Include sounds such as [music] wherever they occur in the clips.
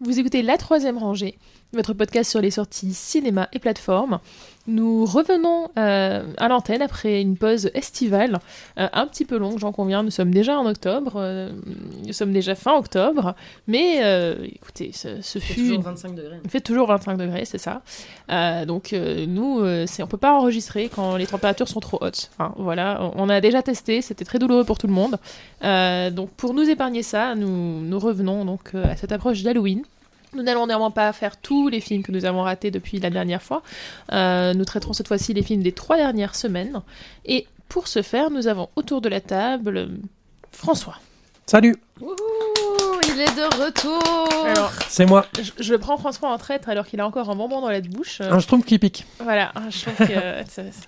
Vous écoutez La Troisième Rangée, votre podcast sur les sorties cinéma et plateformes. Nous revenons euh, à l'antenne après une pause estivale, euh, un petit peu longue, j'en conviens. Nous sommes déjà en octobre, euh, nous sommes déjà fin octobre, mais écoutez, ce, ce Il fait fut toujours 25 degrés. il fait toujours 25 degrés, c'est ça. Donc nous, on peut pas enregistrer quand les températures sont trop hautes. Hein, voilà, on, a déjà testé, c'était très douloureux pour tout le monde. Donc pour nous épargner ça, nous, nous revenons donc à cette approche d'Halloween. Nous n'allons néanmoins pas faire tous les films que nous avons ratés depuis la dernière fois. Euh, nous traiterons cette fois-ci les films des trois dernières semaines. Et pour ce faire, nous avons autour de la table euh, François. Salut, Wouhou, il est de retour. Alors, c'est moi. je, je prends François en traître alors qu'il a encore un bonbon dans la bouche. Euh, Un schtroumpf qui pique. Voilà, je trouve que ça- ça-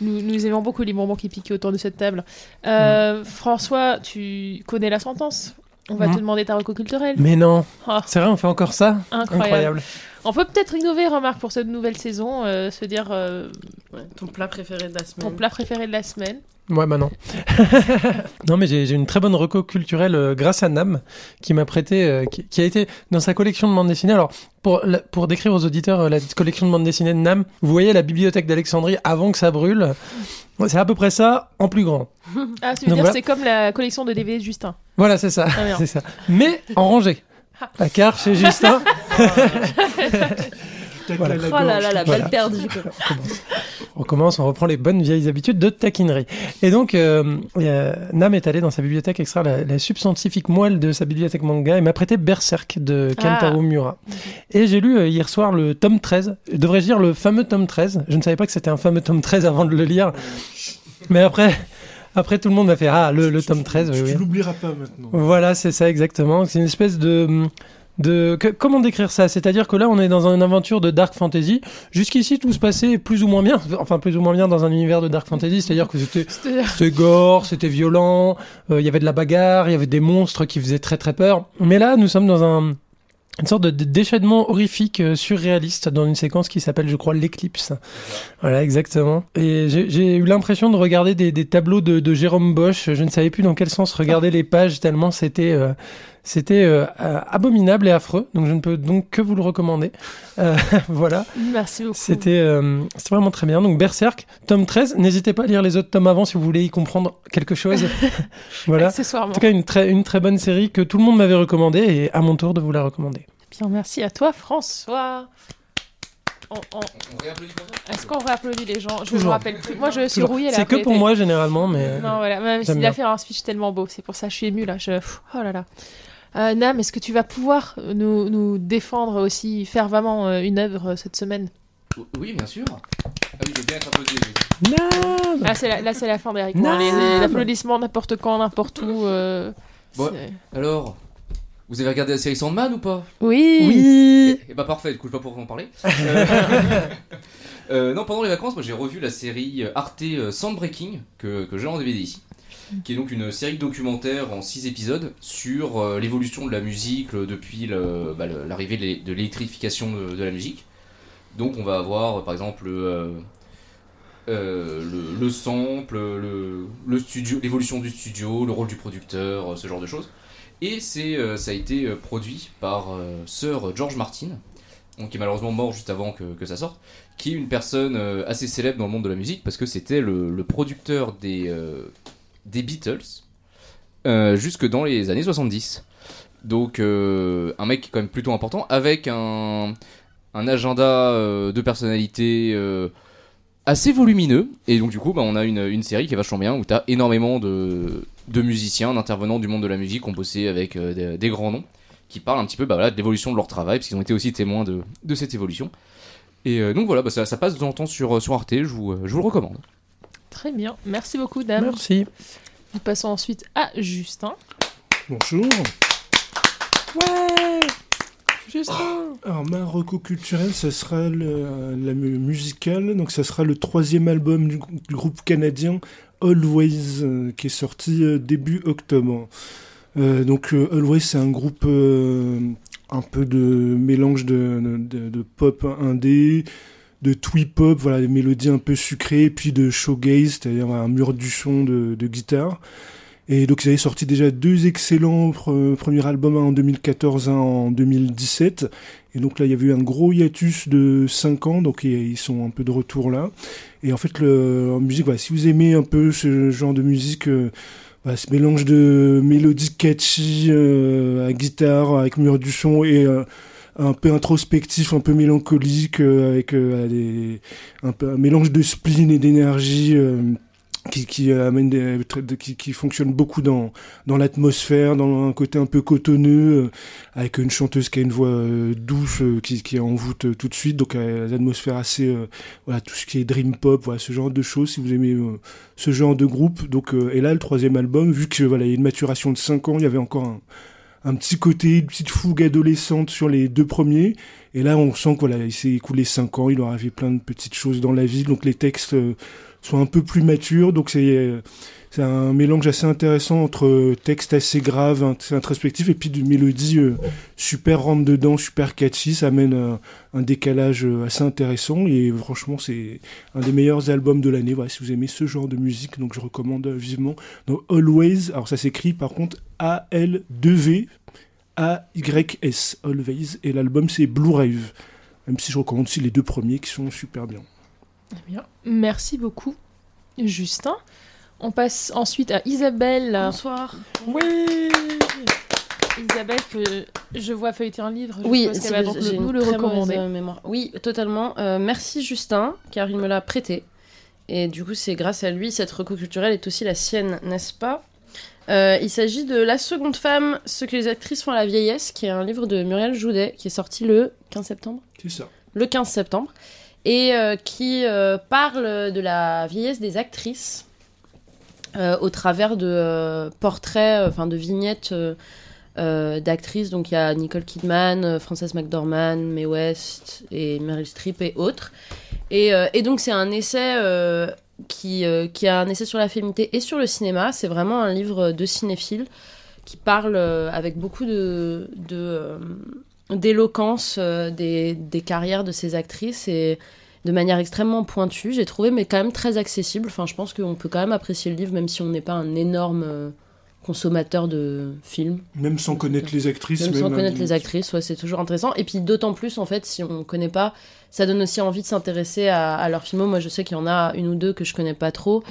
nous, nous aimons beaucoup les bonbons qui piquent autour de cette table. Euh, François, tu connais la sentence? On va te demander ta reco culturelle. Mais non, Ah, c'est vrai, on fait encore ça? Incroyable. On peut peut-être innover, remarque, pour cette nouvelle saison, euh, se dire euh, Ouais, ton plat préféré de la semaine. ton plat préféré de la semaine. Ouais, bah non. [laughs] non, mais j'ai j'ai une très bonne reco culturelle euh, grâce à Nam, qui m'a prêté, euh, qui, qui a été dans sa collection de bandes dessinées. Alors, pour, la- pour décrire aux auditeurs euh, la collection de bandes dessinées de Nam, vous voyez la bibliothèque d'Alexandrie avant que ça brûle. C'est à peu près ça, en plus grand. [laughs] Ah, tu veux Donc dire voilà. c'est comme la collection de DVD de Justin. Voilà, c'est ça. Très bien. c'est ça. Mais en rangée. Ah. À car chez Justin. [laughs] Voilà. Oh là là, la balle Voilà. perdue. [laughs] On commence, on reprend les bonnes vieilles habitudes de taquinerie. Et donc, euh, euh, Nam est allé dans sa bibliothèque extraire la, la subscientifique moelle de sa bibliothèque manga et m'a prêté Berserk de Kentaro Ah. Miura. Et j'ai lu euh, hier soir le tome 13, devrais-je dire le fameux tome 13. Je ne savais pas que c'était un fameux tome 13 avant de le lire. Mais après, après tout le monde m'a fait Ah, le, le tome 13. oui, Tu, oui. tu l'oublieras pas maintenant. Voilà, c'est ça exactement. C'est une espèce de de que- comment décrire ça? C'est-à-dire que là, on est dans une aventure de dark fantasy. Jusqu'ici, tout se passait plus ou moins bien. Enfin, plus ou moins bien dans un univers de dark fantasy. C'est-à-dire que c'était gore, c'était violent. euh, Il y avait de la bagarre, il y avait des monstres qui faisaient très très peur. Mais là, nous sommes dans un une sorte de déchaînement horrifique euh, surréaliste dans une séquence qui s'appelle, je crois, l'éclipse. Voilà, exactement. Et j'ai j'ai eu l'impression de regarder des, des tableaux de, de Jérôme Bosch. Je ne savais plus dans quel sens regarder les pages tellement c'était euh, c'était euh, euh, abominable et affreux. Donc je ne peux donc que vous le recommander. Euh, [laughs] voilà. Merci beaucoup. C'était vraiment très bien. Donc Berserk, tome 13. N'hésitez pas à lire les autres tomes avant si vous voulez y comprendre quelque chose. [laughs] voilà. En tout cas, une très, une très bonne série que tout le monde m'avait recommandée et à mon tour de vous la recommander. Bien, merci à toi, François. On- on- Est-ce qu'on réapplaudit les gens? Je me Toujours. rappelle plus. Moi, je suis Toujours. rouillée là. C'est que pour moi généralement, mais Non, voilà. Même s'il a fait un speech tellement beau, c'est pour ça que je suis émue là. Je... Oh là là. Euh, Nam, est-ce que tu vas pouvoir nous, nous défendre aussi fervemment euh, une œuvre euh, cette semaine? Oui, bien sûr. Ah oui, je veux bien être applaudi. oui. Nam Là, c'est la, là, c'est la fin d'Eric. Les, les applaudissements n'importe quand, n'importe où. euh, Bon. Alors, vous avez regardé la série Sandman ou pas? Oui. Oui. Eh bah parfait, du coup je sais pas pourquoi en parler. [laughs] Euh, euh, non, pendant les vacances, moi j'ai revu la série euh, Arte euh, Soundbreaking que, que j'ai en DVD ici. Qui est donc une série documentaire en 6 épisodes sur euh, l'évolution de la musique euh, depuis bah, l'arrivée de l'é- de l'électrification de, la musique. Donc on va avoir euh, par exemple euh, euh, le, le sample, l'évolution du studio, le rôle du producteur, euh, ce genre de choses. Et c'est, euh, ça a été euh, produit par euh, Sir George Martin, qui est malheureusement mort juste avant que, ça sorte, qui est une personne euh, assez célèbre dans le monde de la musique parce que c'était le, producteur des, euh, des Beatles euh, jusque dans les années 70. Donc euh, un mec quand même plutôt important avec un, un agenda euh, de personnalité assez volumineux. Et donc du coup bah, on a une, une série qui est vachement bien où tu as énormément de, de musiciens, d'intervenants du monde de la musique ont bossé avec des, grands noms qui parlent un petit peu bah, voilà, de l'évolution de leur travail parce qu'ils ont été aussi témoins de, de cette évolution. Et donc voilà, bah, ça, passe de temps en temps sur, sur Arte, je vous, je vous le recommande. Très bien. Merci beaucoup, Dame. Merci. Nous passons ensuite à Justin. Bonjour. Ouais. Justin. Alors ma reco culturelle, ça sera le- la mu- musicale, donc ça sera le troisième album du, grou- du groupe canadien Always, euh, qui est sorti euh, début octobre. Euh, donc euh, Always, c'est un groupe euh, un peu de mélange de, de, de pop indé, de twee pop, voilà, des mélodies un peu sucrées, puis de shoegaze, c'est-à-dire un mur du son de, guitare. Et donc ils avaient sorti déjà deux excellents pre- premiers albums, en 2014, un en 2017. Et donc là, il y avait eu un gros hiatus de 5 ans, donc ils sont un peu de retour là. Et en fait, le, en musique, voilà, si vous aimez un peu ce genre de musique, euh, ce mélange de mélodies catchy euh, à guitare, avec mur du son et euh, un peu introspectif, un peu mélancolique, euh, avec euh, un, mélange de spleen et d'énergie. euh, qui, amène qui, fonctionne beaucoup dans dans l'atmosphère, dans un côté un peu cotonneux, avec une chanteuse qui a une voix douce, euh, qui, qui envoûte tout de suite, donc des atmosphères assez, voilà, tout ce qui est dream pop, voilà, ce genre de choses, si vous aimez ce genre de groupe. Donc, et là, le troisième album, vu que voilà, il y a une maturation de 5 ans, il y avait encore un, un petit côté, une petite fougue adolescente sur les deux premiers. Et là, on sent qu'il voilà, il s'est écoulé 5 ans, il leur arrivé plein de petites choses dans la vie, donc les textes euh, sont un peu plus matures, donc c'est euh, c'est un mélange assez intéressant entre euh, textes assez graves, int- introspectifs, et puis de mélodies euh, super rentre dedans, super catchy, ça amène un, un décalage euh, assez intéressant, et franchement c'est un des meilleurs albums de l'année, voilà, si vous aimez ce genre de musique, donc je recommande vivement. Always, alors ça s'écrit par contre A-L-2-V, A-Y-S, Always, et l'album c'est Blue Rave, même si je recommande aussi les deux premiers qui sont super bien. Bien, merci beaucoup, Justin. On passe ensuite à Isabelle. Bonsoir. Oui Isabelle, que je vois feuilleter un livre. Je Oui, suppose qu'elle c'est- va donc le- nous le recommander. euh, mémoire. Oui, totalement. Euh, merci Justin, car il me l'a prêté. Et du coup, c'est grâce à lui, cette reco culturelle est aussi la sienne, n'est-ce pas? Euh, Il s'agit de La seconde femme, ce que les actrices font à la vieillesse, qui est un livre de Muriel Joudet, qui est sorti le 15 septembre C'est ça. le 15 septembre, et euh, qui euh, parle de la vieillesse des actrices euh, au travers de euh, portraits, euh, enfin de vignettes d'actrices. Donc il y a Nicole Kidman, Frances McDormand, Mae West et Meryl Streep et autres. Et, et donc c'est un essai qui, qui a un essai sur la féminité et sur le cinéma. C'est vraiment un livre de cinéphile qui parle avec beaucoup de, d'éloquence des, des carrières de ces actrices de manière extrêmement pointue, j'ai trouvé, mais quand même très accessible. Enfin, je pense qu'on peut quand même apprécier le livre, même si on n'est pas un énorme euh, consommateur de films. Même sans connaître les actrices. Même sans même, connaître euh, les actrices, ouais, c'est toujours intéressant. Et puis d'autant plus, en fait, si on ne connaît pas, ça donne aussi envie de s'intéresser à, à leurs films. Moi, je sais qu'il y en a une ou deux que je connais pas trop.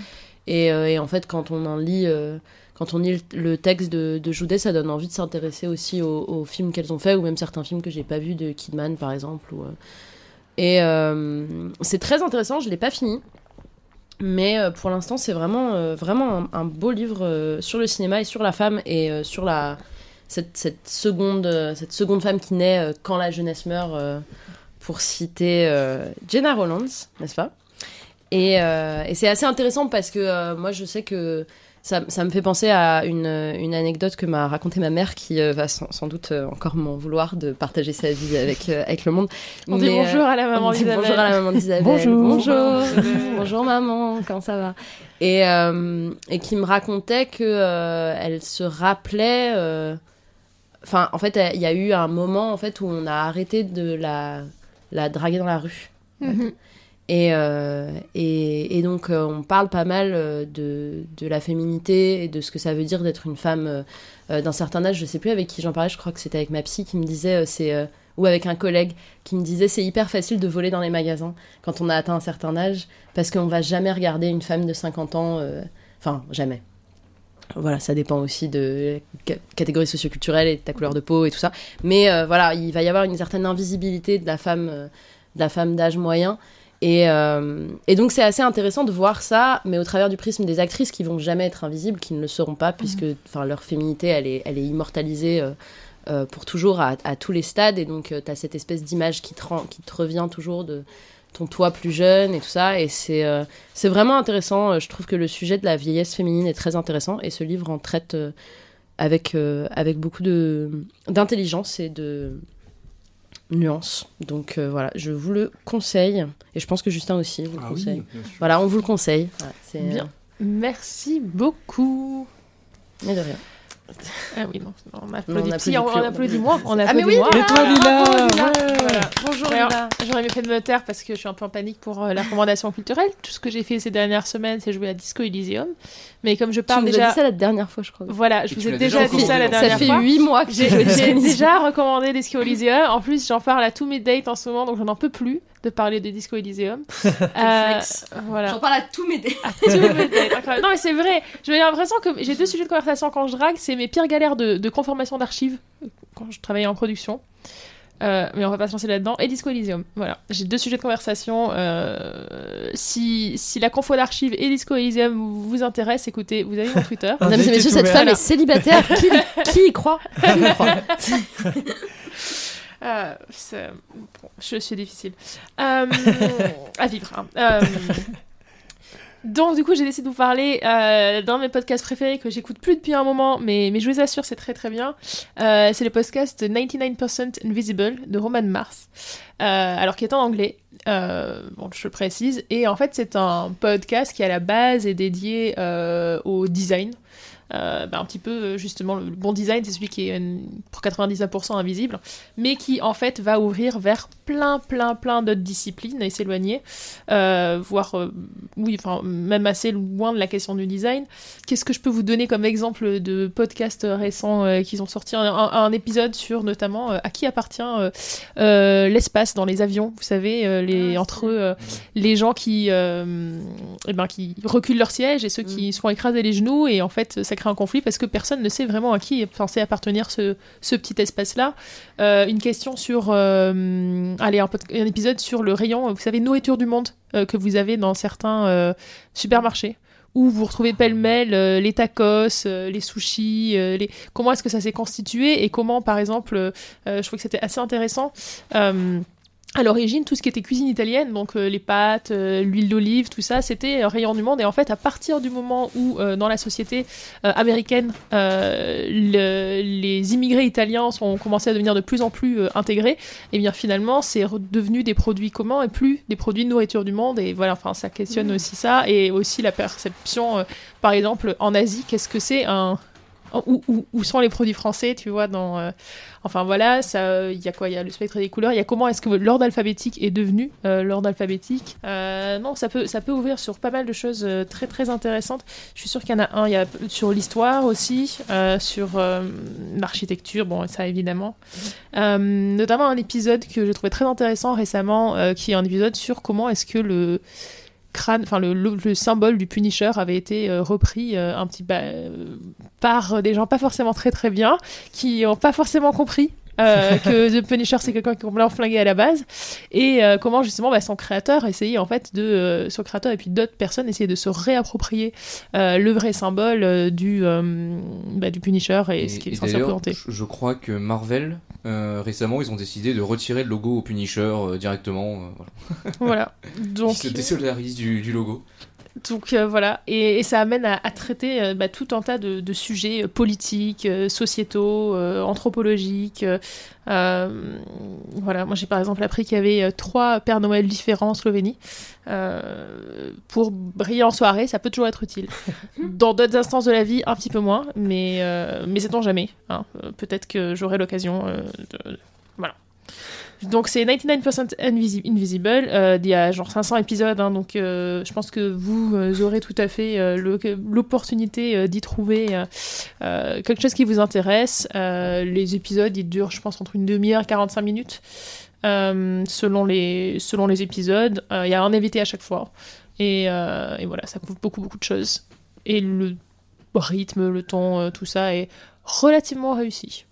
Et, euh, et en fait, quand on en lit, euh, quand on lit le, texte de, de Joudet, ça donne envie de s'intéresser aussi aux, aux films qu'elles ont fait, ou même certains films que j'ai pas vus de Kidman, par exemple. Ou, euh. Et euh, c'est très intéressant, je l'ai pas fini. Mais euh, pour l'instant, c'est vraiment, euh, vraiment un, beau livre sur le cinéma et sur la femme et sur la, cette, cette, seconde, cette seconde femme qui naît quand la jeunesse meurt, pour citer Jenna Rollins, n'est-ce pas? Et, et c'est assez intéressant parce que moi, je sais que ça, ça me fait penser à une, une anecdote que m'a racontée ma mère qui euh, va sans, sans doute euh, encore m'en vouloir de partager sa vie avec, euh, avec le monde. On dit Mais, bonjour à la maman d'Isabelle. Bonjour à la maman d'Isabelle. Bonjour. Bonjour. Bonjour maman, comment ça va? Et, euh, et qui me racontait que euh, elle se rappelait. euh, Enfin, en fait, il y a eu un moment en fait où on a arrêté de la la draguer dans la rue. Mhm. Et, euh, et, donc, euh, on parle pas mal euh, de, la féminité et de ce que ça veut dire d'être une femme d'un certain âge. Je sais plus avec qui j'en parlais, je crois que c'était avec ma psy qui me disait, c'est ou avec un collègue qui me disait, c'est hyper facile de voler dans les magasins quand on a atteint un certain âge parce qu'on va jamais regarder une femme de 50 ans. Enfin, jamais. Voilà, ça dépend aussi de la ca- catégorie socioculturelle et de ta couleur de peau et tout ça. Mais voilà, il va y avoir une certaine invisibilité de la femme, de la femme d'âge moyen. Et, euh, et donc c'est assez intéressant de voir ça, mais au travers du prisme des actrices qui vont jamais être invisibles, qui ne le seront pas, puisque enfin leur féminité, elle est, elle est immortalisée euh, euh, pour toujours à, à tous les stades. Et donc tu as cette espèce d'image qui, te rend- qui te revient toujours de ton toi plus jeune et tout ça. Et c'est c'est vraiment intéressant. Je trouve que le sujet de la vieillesse féminine est très intéressant. Et ce livre en traite avec, avec beaucoup d'intelligence et de nuance. Donc euh, voilà, je vous le conseille. Et je pense que Justin aussi vous le Ah conseille. Voilà, on vous le conseille. Bien. Merci beaucoup. Mais de rien. Ah oui, non, on on applaudit, on, plus, on on applaudit moins. On Ah, mais applaudit oui, moins. Et toi, Lila bravo, Lila. ouais. Voilà. Bonjour Alors, Lila. J'aurais mieux fait de me taire parce que je suis un peu en panique pour euh, la recommandation culturelle. Tout ce que j'ai fait ces dernières semaines, c'est jouer à Disco Elysium. Mais comme je Tu parle as déjà. dit ça la dernière fois, je crois. Voilà, je Et vous tu ai déjà dit ça la Ça dernière fait fois. 8 mois que J'ai déjà recommandé Disco Elysium. En plus, j'en parle à tous mes dates en ce moment, donc j'en en peux plus de parler de Disco Elysium. [laughs] Euh, voilà. J'en parle à tous mes dates. [laughs] Non, mais c'est vrai. J'ai l'impression que j'ai deux sujets de conversation quand je drague. C'est mes pires galères de, de conformation d'archives euh, quand je travaillais en production. Euh, mais on va pas se lancer là-dedans. Et Disco Elysium. Voilà. J'ai deux sujets de conversation. Euh, si, si la confo d'archives et Disco Elysium vous intéressent, écoutez, vous avez mon Twitter. Mesdames et messieurs, cette femme est célibataire. Qui, qui y croit? [laughs] Qui y croit? Euh, je suis difficile. Euh, [laughs] à vivre. hein. Euh, donc, du coup, j'ai décidé de vous parler d'un de mes podcasts préférés que j'écoute plus depuis un moment, mais, mais je vous assure, c'est très très bien. C'est le podcast 99% Invisible de Roman Mars, alors qui est en anglais. Bon, je le précise. Et en fait, c'est un podcast qui à la base est dédié au design. Euh, bah, un petit peu euh, justement le, bon design c'est celui qui est euh, pour 99% invisible mais qui en fait va ouvrir vers plein plein plein d'autres disciplines et s'éloigner voire oui enfin même assez loin de la question du design. Qu'est-ce que je peux vous donner comme exemple de podcasts récents euh, qui ont sorti un, épisode sur notamment à qui appartient l'espace dans les avions vous savez les Ah, entre eux les gens qui eh ben, qui reculent leur siège et ceux qui se font écraser les genoux et en fait ça crée un conflit parce que personne ne sait vraiment à qui est censé appartenir ce, ce petit espace là Euh, une question sur euh, allez un, épisode sur le rayon vous savez nourriture du monde euh, que vous avez dans certains supermarchés où vous retrouvez pêle-mêle les tacos, les sushis, les... comment est-ce que ça s'est constitué et comment, par exemple, je trouve que c'était assez intéressant. À l'origine, tout ce qui était cuisine italienne, donc euh, les pâtes, euh, l'huile d'olive, tout ça, c'était euh, rayon du monde. Et en fait, à partir du moment où, euh, dans la société euh, américaine, euh, le- les immigrés italiens ont commencé à devenir de plus en plus euh, intégrés, et bien finalement, c'est devenu des produits communs et plus des produits de nourriture du monde. Et voilà, enfin, ça questionne aussi ça. Et aussi la perception, euh, par exemple, en Asie, qu'est-ce que c'est un. Où, sont les produits français, tu vois, euh, Enfin voilà, ça, il y a quoi? Il y a le spectre des couleurs. Il y a comment est-ce que l'ordre alphabétique est devenu euh, l'ordre alphabétique? Euh, Non, ça peut, ça peut ouvrir sur pas mal de choses très très intéressantes. Je suis sûre qu'il y en a un. Il y a sur l'histoire aussi, sur l'architecture. Bon, ça évidemment. Notamment un épisode que j'ai trouvé très intéressant récemment, qui est un épisode sur comment est-ce que le le symbole du Punisher avait été euh, repris euh, un petit bah, euh, par des gens pas forcément très très bien, qui n'ont pas forcément compris euh, [laughs] que The Punisher c'est quelqu'un qui est complètement flingué à la base et euh, comment justement bah, son créateur essayait en fait de euh, son créateur et puis d'autres personnes essayaient de se réapproprier le vrai symbole du bah, du Punisher et, ce qui est censé représenter. je, crois que Marvel, récemment, ils ont décidé de retirer le logo au Punisher directement. voilà. Voilà. [laughs] Donc Ils se désolidarisent du, du logo. Donc euh, voilà, et, et ça amène à, à traiter euh, bah, tout un tas de, de sujets euh, politiques, euh, sociétaux, anthropologiques. voilà, moi j'ai par exemple appris qu'il y avait trois Pères Noël différents en Slovénie. Pour briller en soirée, ça peut toujours être utile. [laughs] Dans d'autres instances de la vie, un petit peu moins, mais, mais sait-on jamais. hein. Peut-être que j'aurai l'occasion de- Voilà. Donc c'est 99% Invisi- Invisible. Euh, il y a genre 500 épisodes, hein, donc euh, je pense que vous euh, aurez tout à fait l'opportunité d'y trouver quelque chose qui vous intéresse. Les épisodes, ils durent, je pense, entre une demi-heure et 45 minutes. selon, les, épisodes, il y a un invité à chaque fois. Et, et voilà, ça couvre beaucoup, beaucoup de choses. Et le rythme, le ton, tout ça est relativement réussi.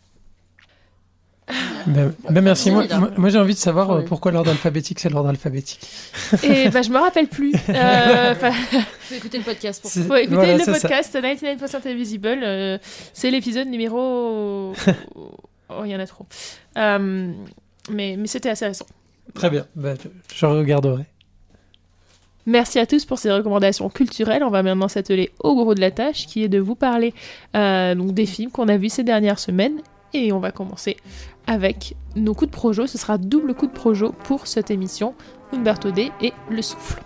Ben, ben merci. Moi, j'ai envie de savoir euh, Oui. pourquoi l'ordre [laughs] alphabétique, c'est l'ordre alphabétique. Et bah, je me rappelle plus. [laughs] Euh, [laughs] faut écouter le podcast pour C'est- faut écouter voilà, le ça. podcast 99% Invisible. euh, c'est l'épisode numéro. Oh, il y en a trop. Euh, mais mais c'était assez récent. Très bien. Ben, je- je regarderai. Merci à tous pour ces recommandations culturelles. On va maintenant s'atteler au gros de la tâche, qui est de vous parler euh, donc des films qu'on a vus ces dernières semaines. Et on va commencer avec nos coups de projo. Ce sera double coup de projo pour cette émission. Umberto D et Le Souffle.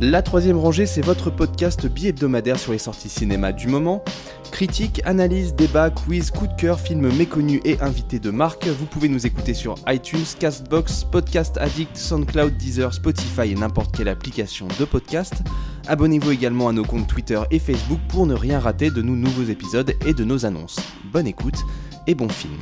La troisième rangée, c'est votre podcast bi-hebdomadaire sur les sorties cinéma du moment. Critique, analyse, débat, quiz, coup de cœur, films méconnus et invités de marque. Vous pouvez nous écouter sur iTunes, Castbox, Podcast Addict, SoundCloud, Deezer, Spotify et n'importe quelle application de podcast. Abonnez-vous également à nos comptes Twitter et Facebook pour ne rien rater de nos nouveaux épisodes et de nos annonces. Bonne écoute et bon film.